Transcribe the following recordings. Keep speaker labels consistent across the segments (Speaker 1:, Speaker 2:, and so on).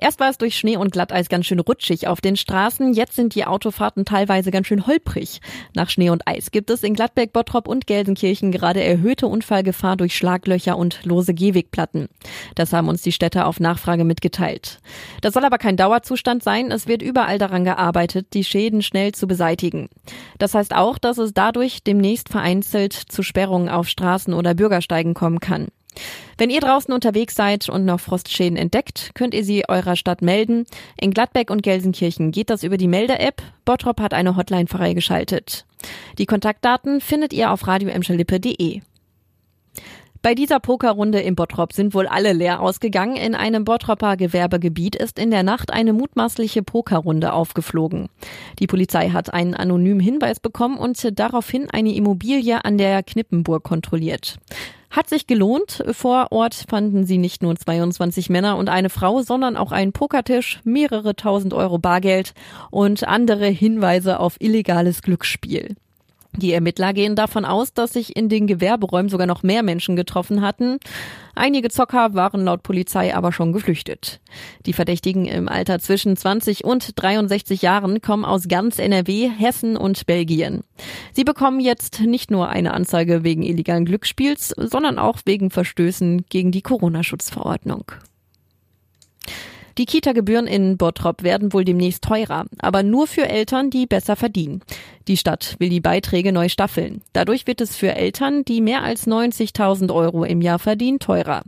Speaker 1: Erst war es durch Schnee und Glatteis ganz schön rutschig auf den Straßen, jetzt sind die Autofahrten teilweise ganz schön holprig. Nach Schnee und Eis gibt es in Gladbeck, Bottrop und Gelsenkirchen gerade erhöhte Unfallgefahr durch Schlaglöcher und lose Gehwegplatten. Das haben uns die Städte auf Nachfrage mitgeteilt. Das soll aber kein Dauerzustand sein, es wird überall daran gearbeitet, die Schäden schnell zu beseitigen. Das heißt auch, dass es dadurch demnächst vereinzelt zu Sperrungen auf Straßen oder Bürgersteigen kommen kann. Wenn ihr draußen unterwegs seid und noch Frostschäden entdeckt, könnt ihr sie eurer Stadt melden. In Gladbeck und Gelsenkirchen geht das über die Melde-App. Bottrop hat eine Hotline freigeschaltet. Die Kontaktdaten findet ihr auf radioemschalippe.de. Bei dieser Pokerrunde im Bottrop sind wohl alle leer ausgegangen. In einem Bottropper Gewerbegebiet ist in der Nacht eine mutmaßliche Pokerrunde aufgeflogen. Die Polizei hat einen anonymen Hinweis bekommen und daraufhin eine Immobilie an der Knippenburg kontrolliert. Hat sich gelohnt. Vor Ort fanden sie nicht nur 22 Männer und eine Frau, sondern auch einen Pokertisch, mehrere tausend Euro Bargeld und andere Hinweise auf illegales Glücksspiel. Die Ermittler gehen davon aus, dass sich in den Gewerberäumen sogar noch mehr Menschen getroffen hatten. Einige Zocker waren laut Polizei aber schon geflüchtet. Die Verdächtigen im Alter zwischen 20 und 63 Jahren kommen aus ganz NRW, Hessen und Belgien. Sie bekommen jetzt nicht nur eine Anzeige wegen illegalen Glücksspiels, sondern auch wegen Verstößen gegen die Corona-Schutzverordnung. Die Kita-Gebühren in Bottrop werden wohl demnächst teurer, aber nur für Eltern, die besser verdienen. Die Stadt will die Beiträge neu staffeln. Dadurch wird es für Eltern, die mehr als 90.000 Euro im Jahr verdienen, teurer.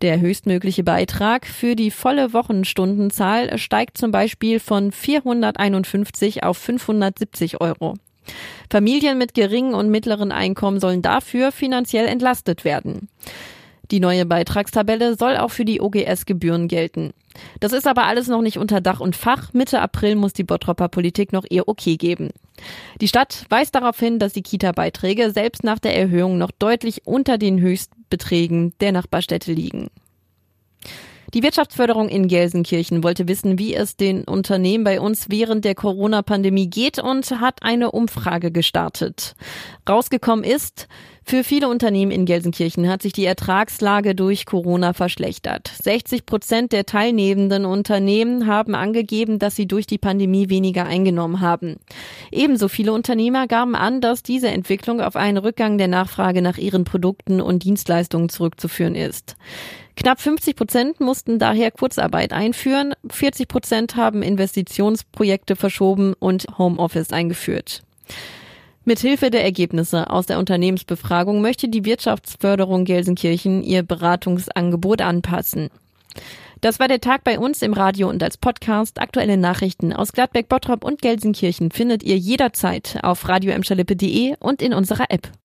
Speaker 1: Der höchstmögliche Beitrag für die volle Wochenstundenzahl steigt zum Beispiel von 451 auf 570 Euro. Familien mit geringen und mittleren Einkommen sollen dafür finanziell entlastet werden. Die neue Beitragstabelle soll auch für die OGS-Gebühren gelten. Das ist aber alles noch nicht unter Dach und Fach. Mitte April muss die Bottropper Politik noch ihr Okay geben. Die Stadt weist darauf hin, dass die Kita-Beiträge selbst nach der Erhöhung noch deutlich unter den Höchstbeträgen der Nachbarstädte liegen. Die Wirtschaftsförderung in Gelsenkirchen wollte wissen, wie es den Unternehmen bei uns während der Corona-Pandemie geht und hat eine Umfrage gestartet. Rausgekommen ist, für viele Unternehmen in Gelsenkirchen hat sich die Ertragslage durch Corona verschlechtert. 60 Prozent der teilnehmenden Unternehmen haben angegeben, dass sie durch die Pandemie weniger eingenommen haben. Ebenso viele Unternehmer gaben an, dass diese Entwicklung auf einen Rückgang der Nachfrage nach ihren Produkten und Dienstleistungen zurückzuführen ist. Knapp 50 Prozent mussten daher Kurzarbeit einführen, 40 Prozent haben Investitionsprojekte verschoben und Homeoffice eingeführt. Mithilfe der Ergebnisse aus der Unternehmensbefragung möchte die Wirtschaftsförderung Gelsenkirchen ihr Beratungsangebot anpassen. Das war der Tag bei uns im Radio und als Podcast. Aktuelle Nachrichten aus Gladbeck, Bottrop und Gelsenkirchen findet ihr jederzeit auf radioemschalippe.de und in unserer App.